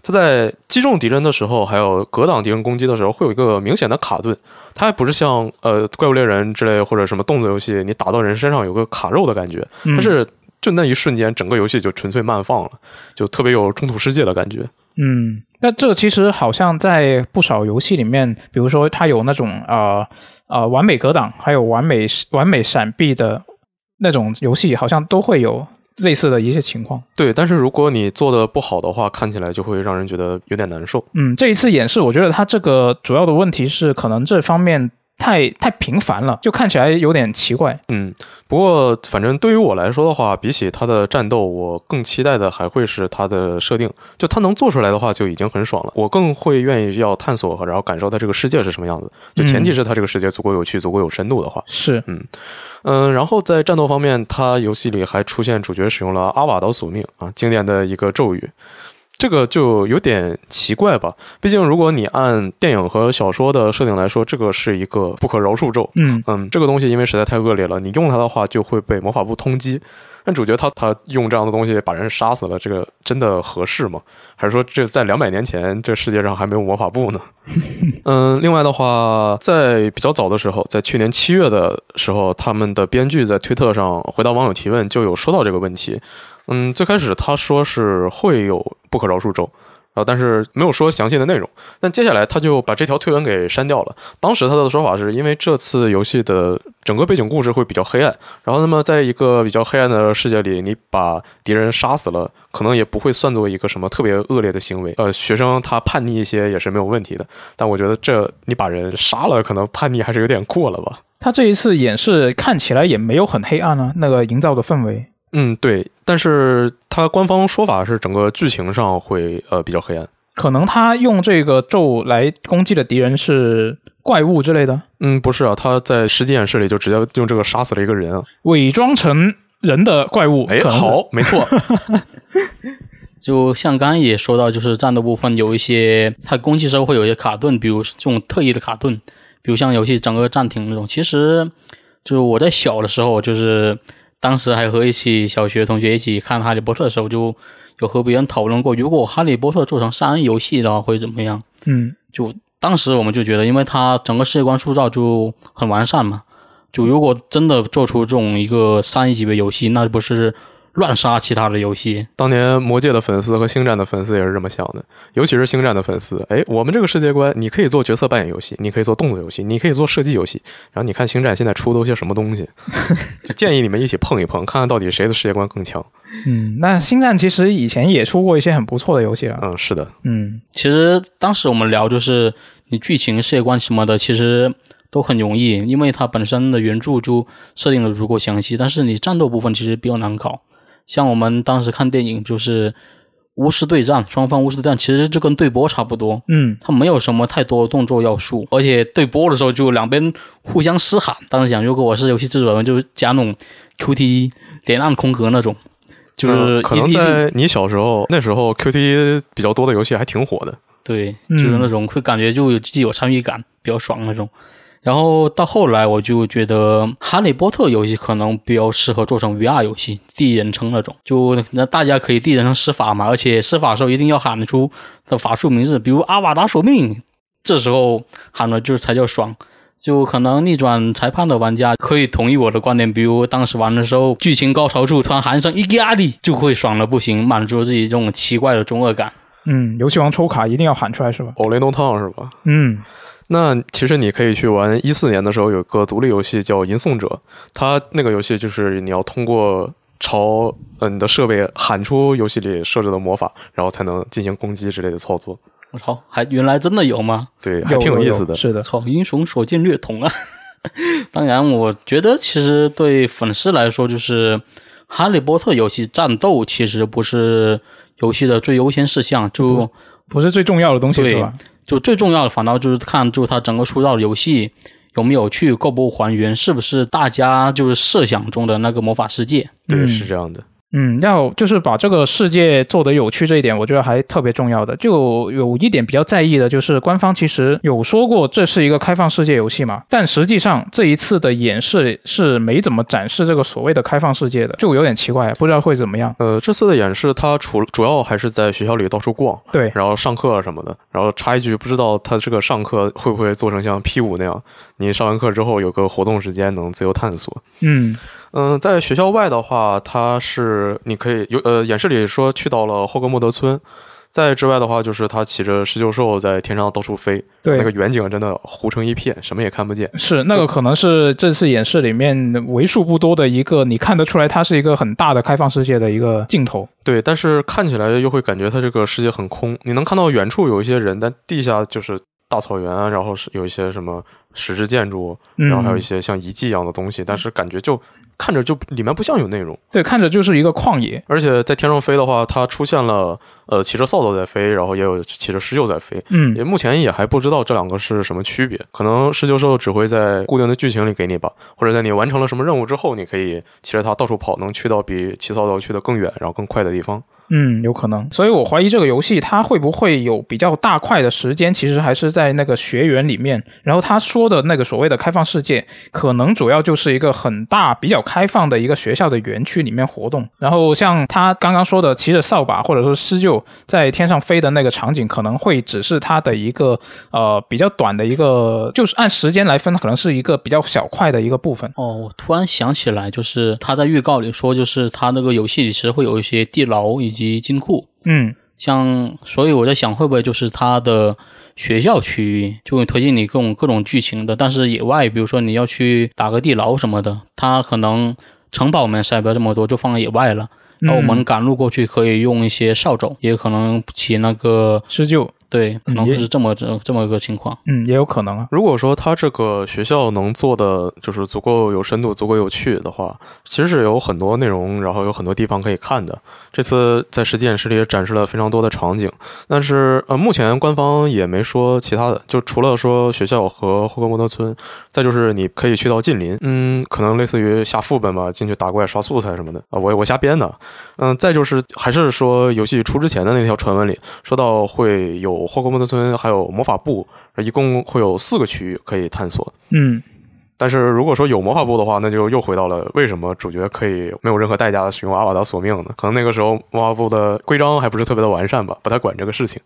他在击中敌人的时候，还有格挡敌人攻击的时候，会有一个明显的卡顿。它还不是像呃怪物猎人之类或者什么动作游戏，你打到人身上有个卡肉的感觉，它是就那一瞬间整个游戏就纯粹慢放了，就特别有中土世界的感觉。嗯，那这其实好像在不少游戏里面，比如说它有那种呃呃完美格挡，还有完美完美闪避的那种游戏，好像都会有类似的一些情况。对，但是如果你做的不好的话，看起来就会让人觉得有点难受。嗯，这一次演示，我觉得它这个主要的问题是可能这方面。太太频繁了，就看起来有点奇怪。嗯，不过反正对于我来说的话，比起他的战斗，我更期待的还会是他的设定。就他能做出来的话，就已经很爽了。我更会愿意要探索和然后感受他这个世界是什么样子。就前提是他这个世界足够有趣、足够有深度的话。是，嗯嗯。然后在战斗方面，他游戏里还出现主角使用了阿瓦岛索命啊，经典的一个咒语。这个就有点奇怪吧？毕竟，如果你按电影和小说的设定来说，这个是一个不可饶恕咒。嗯嗯，这个东西因为实在太恶劣了，你用它的话就会被魔法部通缉。但主角他他用这样的东西把人杀死了，这个真的合适吗？还是说这在两百年前这世界上还没有魔法部呢？嗯，另外的话，在比较早的时候，在去年七月的时候，他们的编剧在推特上回答网友提问，就有说到这个问题。嗯，最开始他说是会有不可饶恕咒。啊，但是没有说详细的内容。但接下来他就把这条推文给删掉了。当时他的说法是因为这次游戏的整个背景故事会比较黑暗，然后那么在一个比较黑暗的世界里，你把敌人杀死了，可能也不会算作一个什么特别恶劣的行为。呃，学生他叛逆一些也是没有问题的。但我觉得这你把人杀了，可能叛逆还是有点过了吧。他这一次演示看起来也没有很黑暗啊，那个营造的氛围。嗯，对，但是他官方说法是整个剧情上会呃比较黑暗，可能他用这个咒来攻击的敌人是怪物之类的。嗯，不是啊，他在实际演示里就直接用这个杀死了一个人啊，伪装成人的怪物。哎，好，没错。就像刚刚也说到，就是战斗部分有一些他攻击时候会有一些卡顿，比如这种特异的卡顿，比如像游戏整个暂停那种。其实就是我在小的时候就是。当时还和一起小学同学一起看《哈利波特》的时候，就有和别人讨论过，如果《哈利波特》做成三 A 游戏的话会怎么样？嗯，就当时我们就觉得，因为它整个世界观塑造就很完善嘛，就如果真的做出这种一个三 A 级别游戏，那不是？乱杀其他的游戏，当年魔界的粉丝和星战的粉丝也是这么想的，尤其是星战的粉丝。哎，我们这个世界观，你可以做角色扮演游戏，你可以做动作游戏，你可以做射击游戏。然后你看星战现在出都些什么东西，就建议你们一起碰一碰，看看到底谁的世界观更强。嗯，那星战其实以前也出过一些很不错的游戏了。嗯，是的。嗯，其实当时我们聊就是你剧情、世界观什么的，其实都很容易，因为它本身的原著就设定的足够详细。但是你战斗部分其实比较难搞。像我们当时看电影，就是巫师对战，双方巫师对战，其实就跟对波差不多。嗯，它没有什么太多动作要素，而且对波的时候就两边互相嘶喊。当时想，如果我是游戏制作人，就加那种 QTE 连按空格那种，就是可能在你小时候那时候 QTE 比较多的游戏还挺火的。对，就是那种会感觉就有既有参与感，比较爽那种。然后到后来，我就觉得《哈利波特》游戏可能比较适合做成 VR 游戏，第一人称那种，就那大家可以第一人称施法嘛，而且施法的时候一定要喊出的法术名字，比如阿瓦达索命，这时候喊了就才叫爽。就可能逆转裁判的玩家可以同意我的观点，比如当时玩的时候，剧情高潮处突然喊一声“伊加利”，就会爽的不行，满足自己这种奇怪的中二感。嗯，游戏王抽卡一定要喊出来是吧？哦，雷动烫是吧？嗯，那其实你可以去玩一四年的时候有个独立游戏叫《吟诵者》，它那个游戏就是你要通过朝呃你的设备喊出游戏里设置的魔法，然后才能进行攻击之类的操作。我操，还原来真的有吗？对，还挺有意思的。是的，操，英雄所见略同啊！当然，我觉得其实对粉丝来说，就是《哈利波特》游戏战斗其实不是游戏的最优先事项，就不是最重要的东西是吧？就最重要的反倒就是看，就它整个塑造的游戏有没有去够不还原，是不是大家就是设想中的那个魔法世界？对，嗯是这样的。嗯，要就是把这个世界做得有趣这一点，我觉得还特别重要的。就有一点比较在意的，就是官方其实有说过这是一个开放世界游戏嘛，但实际上这一次的演示是没怎么展示这个所谓的开放世界的，就有点奇怪，不知道会怎么样。呃，这次的演示，它除主要还是在学校里到处逛，对，然后上课什么的。然后插一句，不知道它这个上课会不会做成像 P 五那样，你上完课之后有个活动时间能自由探索。嗯嗯，在学校外的话，它是你可以有呃演示里说去到了霍格莫德村，在之外的话，就是他骑着狮鹫兽在天上到处飞，对，那个远景真的糊成一片，什么也看不见。是那个可能是这次演示里面为数不多的一个，你看得出来它是一个很大的开放世界的一个镜头。对，但是看起来又会感觉它这个世界很空，你能看到远处有一些人，但地下就是大草原啊，然后是有一些什么石质建筑，嗯然后还有一些像遗迹一样的东西，但是感觉就看着就里面不像有内容。对，看着就是一个旷野。而且在天上飞的话，它出现了呃骑着扫帚在飞，然后也有骑着狮鹫在飞。嗯也目前也还不知道这两个是什么区别，可能狮鹫兽只会在固定的剧情里给你吧，或者在你完成了什么任务之后，你可以骑着它到处跑，能去到比骑扫帚去的更远，然后更快的地方。嗯，有可能，所以我怀疑这个游戏它会不会有比较大块的时间，其实还是在那个学员里面。然后他说的那个所谓的开放世界，可能主要就是一个很大、比较开放的一个学校的园区里面活动。然后像他刚刚说的骑着扫把或者说狮鹫在天上飞的那个场景，可能会只是它的一个呃比较短的一个，就是按时间来分，可能是一个比较小块的一个部分。哦，我突然想起来，就是他在预告里说，就是他那个游戏里其实会有一些地牢以金库，嗯，像，所以我在想，会不会就是它的学校区域就会推荐你各种各种剧情的，但是野外，比如说你要去打个地牢什么的，它可能城堡我们塞不了这么多，就放在野外了。然后我们赶路过去可以用一些扫帚，也可能起那个狮鹫，对，可能是这么这这么一个情况。嗯，也有可能啊。如果说他这个学校能做的就是足够有深度、足够有趣的话，其实是有很多内容，然后有很多地方可以看的。这次在实际演示里也展示了非常多的场景，但是呃，目前官方也没说其他的，就除了说学校和霍格莫德村，再就是你可以去到近邻，嗯，可能类似于下副本吧，进去打怪刷素材什么的啊，我我瞎编的。嗯，再就是还是说游戏出之前的那条传闻里说到会有霍格莫德村，还有魔法部，一共会有四个区域可以探索。嗯，但是如果说有魔法部的话，那就又回到了为什么主角可以没有任何代价的使用阿瓦达索命呢？可能那个时候魔法部的规章还不是特别的完善吧，不太管这个事情。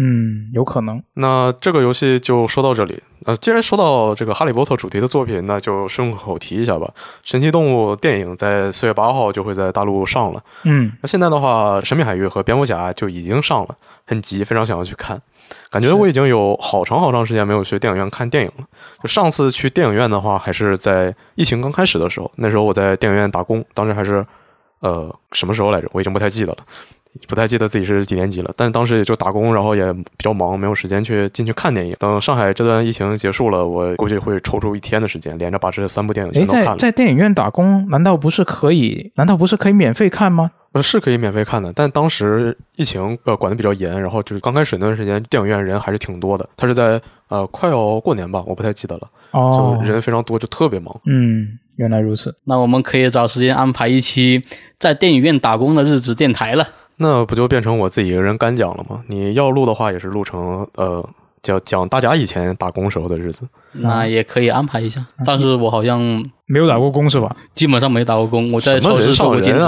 嗯，有可能。那这个游戏就说到这里。呃，既然说到这个哈利波特主题的作品，那就顺口提一下吧。神奇动物电影在四月八号就会在大陆上了。嗯，那现在的话，神秘海域和蝙蝠侠就已经上了，很急，非常想要去看。感觉我已经有好长好长时间没有去电影院看电影了。就上次去电影院的话，还是在疫情刚开始的时候，那时候我在电影院打工，当时还是呃什么时候来着？我已经不太记得了。不太记得自己是几年级了，但当时也就打工，然后也比较忙，没有时间去进去看电影。等上海这段疫情结束了，我估计会抽出一天的时间，连着把这三部电影全都看了。在电影院打工，难道不是可以？难道不是可以免费看吗？呃，是可以免费看的，但当时疫情呃管得比较严，然后就是刚开始那段时间，电影院人还是挺多的。他是在呃快要过年吧，我不太记得了，哦就，人非常多，就特别忙。嗯，原来如此。那我们可以找时间安排一期在电影院打工的日子电台了。那不就变成我自己一个人干讲了吗？你要录的话，也是录成呃讲讲大家以前打工时候的日子。那也可以安排一下，但是我好像没有打过工是吧？基本上没打过工，我在超市人上做过兼职。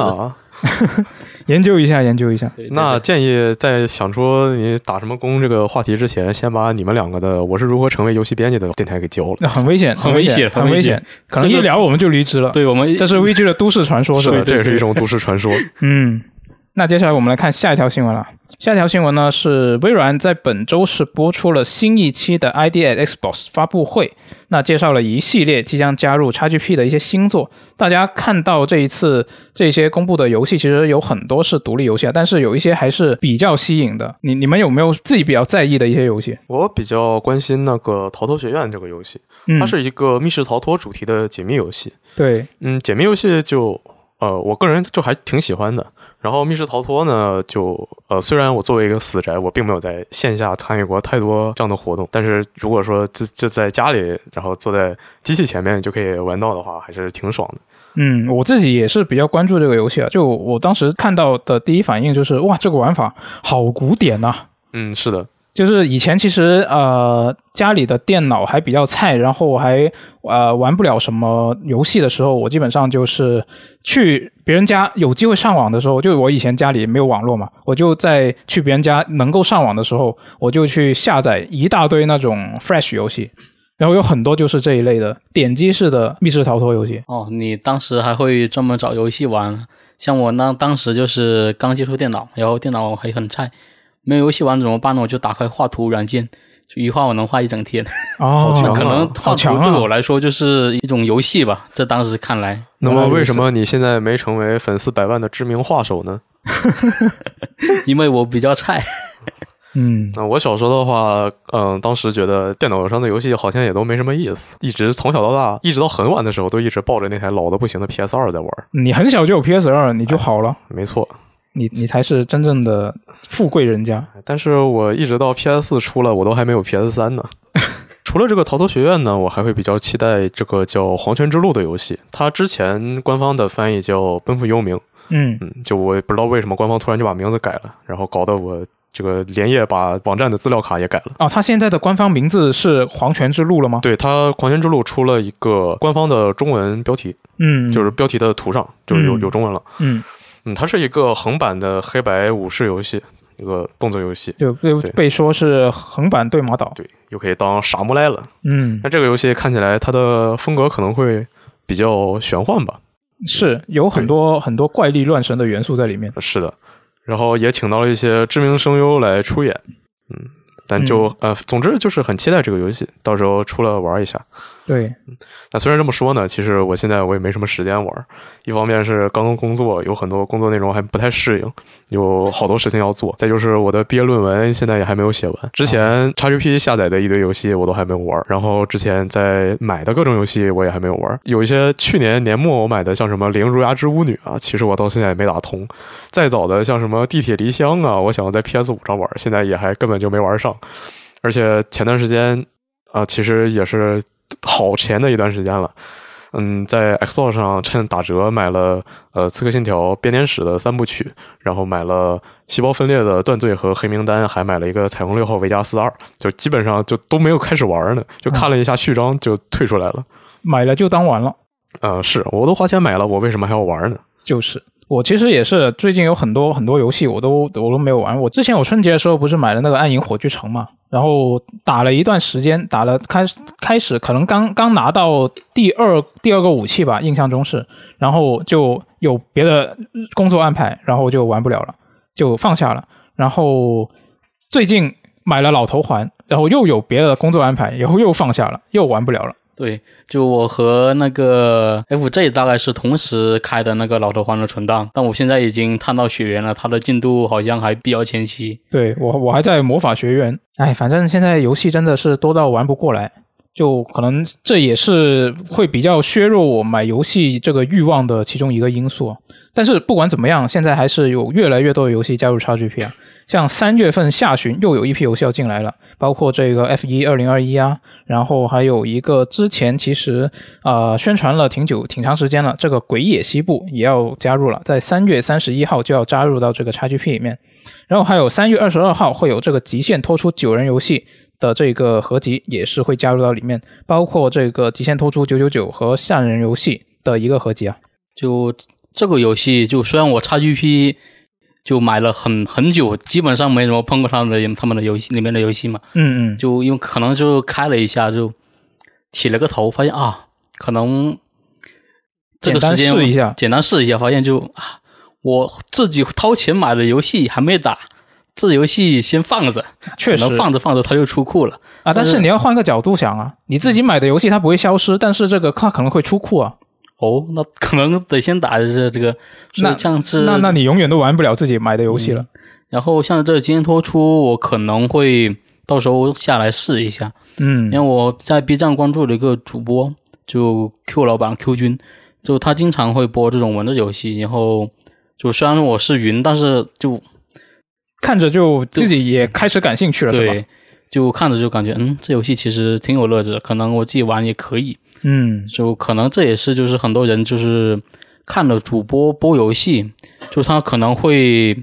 研究一下，研究一下。那建议在想出你打什么工这个话题之前，先把你们两个的“我是如何成为游戏编辑”的电台给交了。那很危险，很危险，很危险。可能一聊我们就离职了。对我们，这是 VG 的都市传说，是吧？这也是一种都市传说。嗯。那接下来我们来看下一条新闻了。下一条新闻呢是微软在本周是播出了新一期的 ID at Xbox 发布会，那介绍了一系列即将加入 XGP 的一些新作。大家看到这一次这些公布的游戏，其实有很多是独立游戏啊，但是有一些还是比较吸引的。你你们有没有自己比较在意的一些游戏？我比较关心那个《逃脱学院》这个游戏，它是一个密室逃脱主题的解密游戏。对，嗯，解密游戏就呃，我个人就还挺喜欢的。然后密室逃脱呢，就呃，虽然我作为一个死宅，我并没有在线下参与过太多这样的活动，但是如果说就就在家里，然后坐在机器前面就可以玩到的话，还是挺爽的。嗯，我自己也是比较关注这个游戏啊，就我当时看到的第一反应就是，哇，这个玩法好古典呐。嗯，是的。就是以前其实呃家里的电脑还比较菜，然后我还呃玩不了什么游戏的时候，我基本上就是去别人家有机会上网的时候，就我以前家里没有网络嘛，我就在去别人家能够上网的时候，我就去下载一大堆那种 Flash 游戏，然后有很多就是这一类的点击式的密室逃脱游戏。哦，你当时还会专门找游戏玩？像我那当时就是刚接触电脑，然后电脑还很菜。没有游戏玩怎么办呢？我就打开画图软件，就一画我能画一整天。哦，可能画图对我来说就是一种游戏吧。这当时看来，那么为什么你现在没成为粉丝百万的知名画手呢？因为我比较菜。嗯，那我小时候的话，嗯，当时觉得电脑上的游戏好像也都没什么意思，一直从小到大，一直到很晚的时候，都一直抱着那台老的不行的 PS 二在玩。你很小就有 PS 二，你就好了。没错。你你才是真正的富贵人家，但是我一直到 PS 四出了，我都还没有 PS 三呢。除了这个逃脱学院呢，我还会比较期待这个叫《黄泉之路》的游戏。它之前官方的翻译叫《奔赴幽冥》，嗯嗯，就我也不知道为什么官方突然就把名字改了，然后搞得我这个连夜把网站的资料卡也改了。哦，它现在的官方名字是《黄泉之路》了吗？对，它《黄泉之路》出了一个官方的中文标题，嗯，就是标题的图上就是有有中文了，嗯。嗯，它是一个横版的黑白武士游戏，一个动作游戏，就被被说是横版对马岛，对，又可以当傻木赖了。嗯，那这个游戏看起来它的风格可能会比较玄幻吧？是有很多很多怪力乱神的元素在里面。是的，然后也请到了一些知名声优来出演。嗯，但就呃，总之就是很期待这个游戏，到时候出来玩一下。对，那虽然这么说呢，其实我现在我也没什么时间玩。一方面是刚刚工作，有很多工作内容还不太适应，有好多事情要做。再就是我的毕业论文现在也还没有写完。之前 XGP 下载的一堆游戏我都还没有玩，然后之前在买的各种游戏我也还没有玩。有一些去年年末我买的，像什么《零如牙之巫女》啊，其实我到现在也没打通。再早的像什么《地铁离乡》啊，我想要在 PS 五上玩，现在也还根本就没玩上。而且前段时间啊，其实也是。好前的一段时间了，嗯，在 Xbox 上趁打折买了呃《刺客信条：编年史》的三部曲，然后买了《细胞分裂的断罪》和《黑名单》，还买了一个《彩虹六号：维加斯二》，就基本上就都没有开始玩呢，就看了一下序章就退出来了。买了就当玩了。呃，是我都花钱买了，我为什么还要玩呢？就是。我其实也是，最近有很多很多游戏我都我都没有玩。我之前我春节的时候不是买了那个《暗影火炬城》嘛，然后打了一段时间，打了开开始可能刚刚拿到第二第二个武器吧，印象中是，然后就有别的工作安排，然后就玩不了了，就放下了。然后最近买了老头环，然后又有别的工作安排，然后又放下了，又玩不了了。对，就我和那个 FJ 大概是同时开的那个老头环的存档，但我现在已经探到血缘了，它的进度好像还比较前期。对我，我还在魔法学院。哎，反正现在游戏真的是多到玩不过来，就可能这也是会比较削弱我买游戏这个欲望的其中一个因素。但是不管怎么样，现在还是有越来越多的游戏加入 XGP 啊。像三月份下旬又有一批游戏要进来了，包括这个 F 一二零二一啊，然后还有一个之前其实啊宣传了挺久、挺长时间了，这个鬼野西部也要加入了，在三月三十一号就要加入到这个 XGP 里面，然后还有三月二十二号会有这个极限拖出九人游戏的这个合集也是会加入到里面，包括这个极限拖出九九九和吓人游戏的一个合集啊，就。这个游戏就虽然我 XGP 就买了很很久，基本上没怎么碰过他们的他们的游戏里面的游戏嘛。嗯嗯，就因为可能就开了一下，就起了个头，发现啊，可能这个时间试一下，简单试一下，发现就啊，我自己掏钱买的游戏还没打，这游戏先放着，确实放着放着它就出库了啊。但是你要换个角度想啊，你自己买的游戏它不会消失，但是这个它可能会出库啊。哦，那可能得先打这这个，那像是那那你永远都玩不了自己买的游戏了。然后像这今天拖出，我可能会到时候下来试一下。嗯，因为我在 B 站关注了一个主播，就 Q 老板 Q 君，就他经常会播这种文字游戏。然后就虽然我是云，但是就看着就自己也开始感兴趣了，对，就看着就感觉嗯，这游戏其实挺有乐子，可能我自己玩也可以。嗯，就可能这也是就是很多人就是看了主播播游戏，就他可能会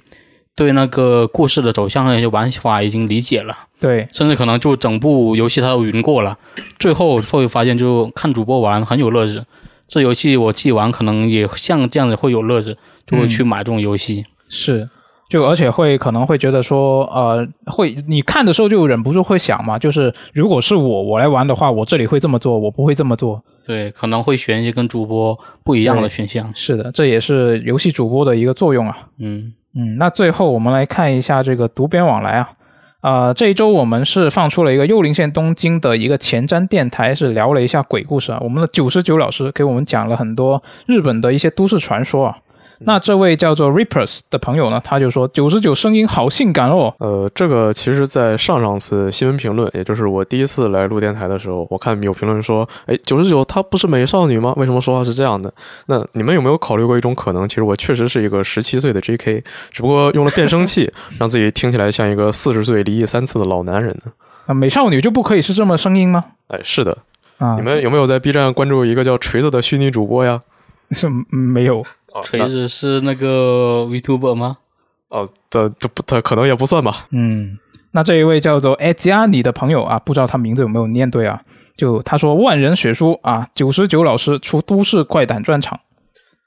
对那个故事的走向那些玩法已经理解了，对，甚至可能就整部游戏他都云过了，最后会发现就看主播玩很有乐子，这游戏我自己玩可能也像这样子会有乐子，就会去买这种游戏。是。就而且会可能会觉得说，呃，会你看的时候就忍不住会想嘛，就是如果是我我来玩的话，我这里会这么做，我不会这么做。对，可能会选一些跟主播不一样的选项。是的，这也是游戏主播的一个作用啊。嗯嗯，那最后我们来看一下这个读编往来啊，呃，这一周我们是放出了一个幽灵线东京的一个前瞻电台，是聊了一下鬼故事啊。我们的九十九老师给我们讲了很多日本的一些都市传说啊。那这位叫做 Rippers 的朋友呢，他就说九十九声音好性感哦。呃，这个其实，在上上次新闻评论，也就是我第一次来录电台的时候，我看有评论说，哎，九十九她不是美少女吗？为什么说话是这样的？那你们有没有考虑过一种可能？其实我确实是一个十七岁的 JK，只不过用了变声器，让自己听起来像一个四十岁离异三次的老男人呢。啊，美少女就不可以是这么声音吗？哎，是的。啊，你们有没有在 B 站关注一个叫锤子的虚拟主播呀？是没有。锤子是那个 Vtuber 吗？哦，这这不，这可能也不算吧。嗯，那这一位叫做 i a n 的朋友啊，不知道他名字有没有念对啊？就他说万人血书啊，九十九老师出都市怪胆专场。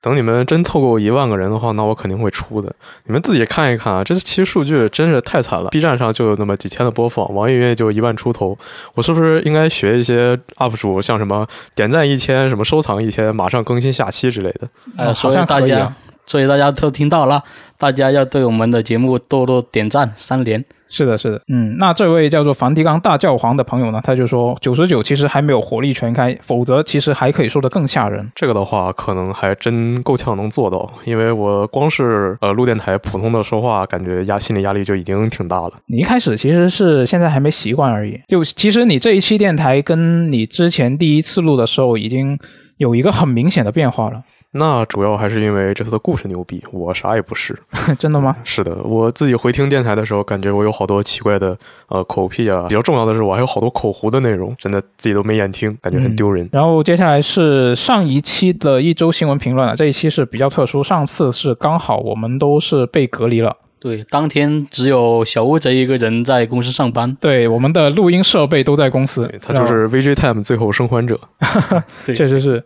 等你们真凑够一万个人的话，那我肯定会出的。你们自己看一看啊，这期数据真是太惨了。B 站上就有那么几千的播放，网易云也就一万出头。我是不是应该学一些 UP 主，像什么点赞一千，什么收藏一千，马上更新下期之类的？呃，所以大家，所以大家都听到了，大家要对我们的节目多多点赞三连。是的，是的，嗯，那这位叫做梵蒂冈大教皇的朋友呢，他就说九十九其实还没有火力全开，否则其实还可以说的更吓人。这个的话，可能还真够呛能做到，因为我光是呃录电台普通的说话，感觉压心理压力就已经挺大了。你一开始其实是现在还没习惯而已，就其实你这一期电台跟你之前第一次录的时候已经有一个很明显的变化了。那主要还是因为这次的故事牛逼，我啥也不是。真的吗？是的，我自己回听电台的时候，感觉我有好多奇怪的呃口癖啊。比较重要的是，我还有好多口胡的内容，真的自己都没眼听，感觉很丢人。然后接下来是上一期的一周新闻评论了，这一期是比较特殊，上次是刚好我们都是被隔离了。对，当天只有小乌贼一个人在公司上班。对，我们的录音设备都在公司。他就是 VG Time 最后生还者。对，确实是，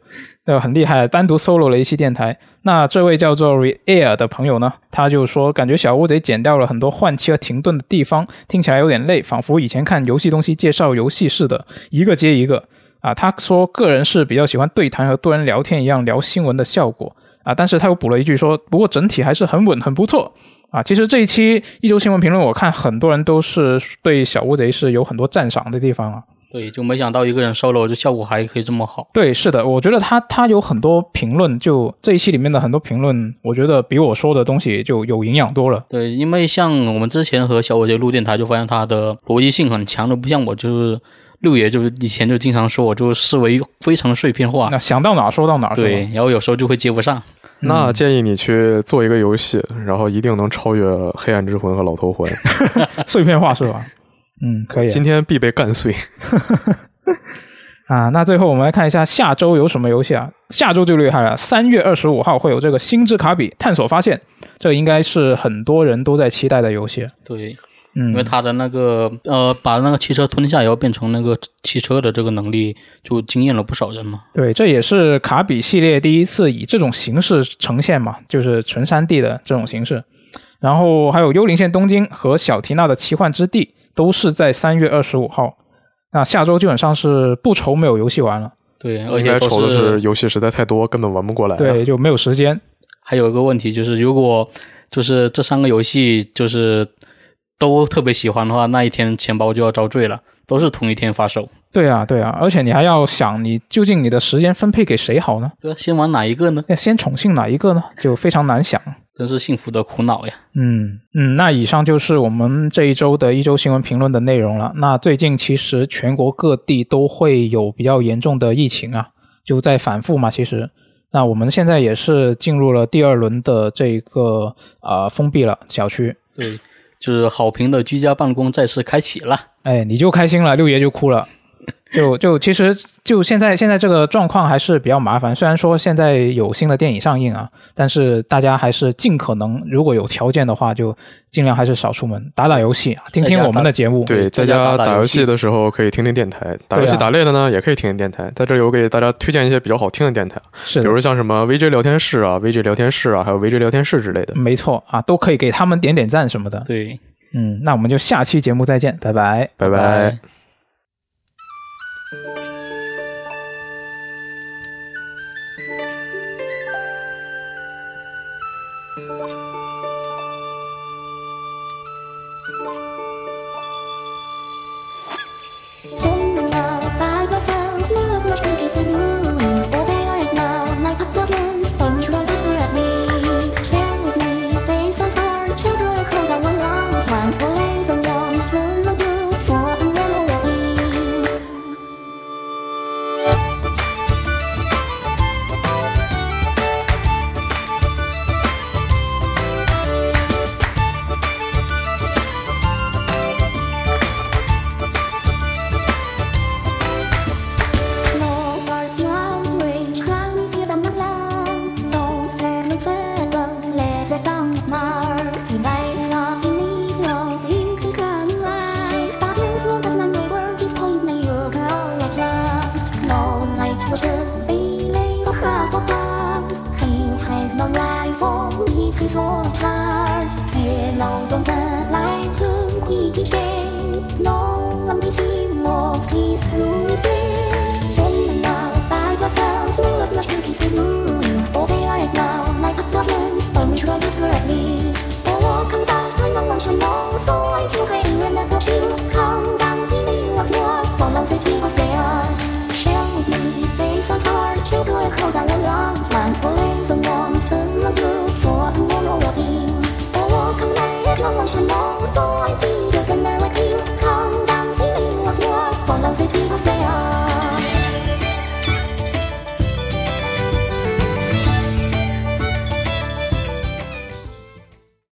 那很厉害，单独 solo 了一期电台。那这位叫做 Reair 的朋友呢，他就说，感觉小乌贼剪掉了很多换气和停顿的地方，听起来有点累，仿佛以前看游戏东西介绍游戏似的，一个接一个。啊，他说个人是比较喜欢对谈和多人聊天一样聊新闻的效果。啊，但是他又补了一句说，不过整体还是很稳，很不错。啊，其实这一期一周新闻评论，我看很多人都是对小乌贼是有很多赞赏的地方啊。对，就没想到一个人 solo 这效果还可以这么好。对，是的，我觉得他他有很多评论，就这一期里面的很多评论，我觉得比我说的东西就有营养多了。对，因为像我们之前和小乌贼录电台，就发现他的逻辑性很强的，不像我就是六爷，就是以前就经常说我就思维非常碎片化，那想到哪说到哪。对，然后有时候就会接不上。那建议你去做一个游戏，然后一定能超越《黑暗之魂》和《老头环》。碎片化是吧？嗯，可以。今天必被干碎。啊，那最后我们来看一下下周有什么游戏啊？下周就厉害了，三月二十五号会有这个《星之卡比：探索发现》，这应该是很多人都在期待的游戏。对，嗯，因为他的那个呃，把那个汽车吞下以后变成那个汽车的这个能力，就惊艳了不少人嘛。对，这也是卡比系列第一次以这种形式呈现嘛，就是纯三 D 的这种形式。然后还有《幽灵线：东京》和《小缇娜的奇幻之地》都是在三月二十五号。那下周基本上是不愁没有游戏玩了。对，而应该且愁的是是游戏实在太多，根本玩不过来、啊。对，就没有时间。还有一个问题就是，如果就是这三个游戏就是都特别喜欢的话，那一天钱包就要遭罪了，都是同一天发售。对啊，对啊，而且你还要想，你究竟你的时间分配给谁好呢？先玩哪一个呢？要先宠幸哪一个呢？就非常难想。真是幸福的苦恼呀！嗯嗯，那以上就是我们这一周的一周新闻评论的内容了。那最近其实全国各地都会有比较严重的疫情啊，就在反复嘛。其实，那我们现在也是进入了第二轮的这个呃封闭了小区。对，就是好评的居家办公再次开启了。哎，你就开心了，六爷就哭了。就就其实就现在现在这个状况还是比较麻烦。虽然说现在有新的电影上映啊，但是大家还是尽可能，如果有条件的话，就尽量还是少出门，打打游戏，听听我们的节目。对，在在家家打游戏戏的时候可以听听电台，打游戏打累了呢，也可以听听电台。在这里我给大家推荐一些比较好听的电台，是比如像什么 VJ 聊天室啊、VJ 聊天室啊，还有 VJ 聊天室之类的。没错啊，都可以给他们点点赞什么的。对，嗯，那我们就下期节目再见，拜拜。拜拜。真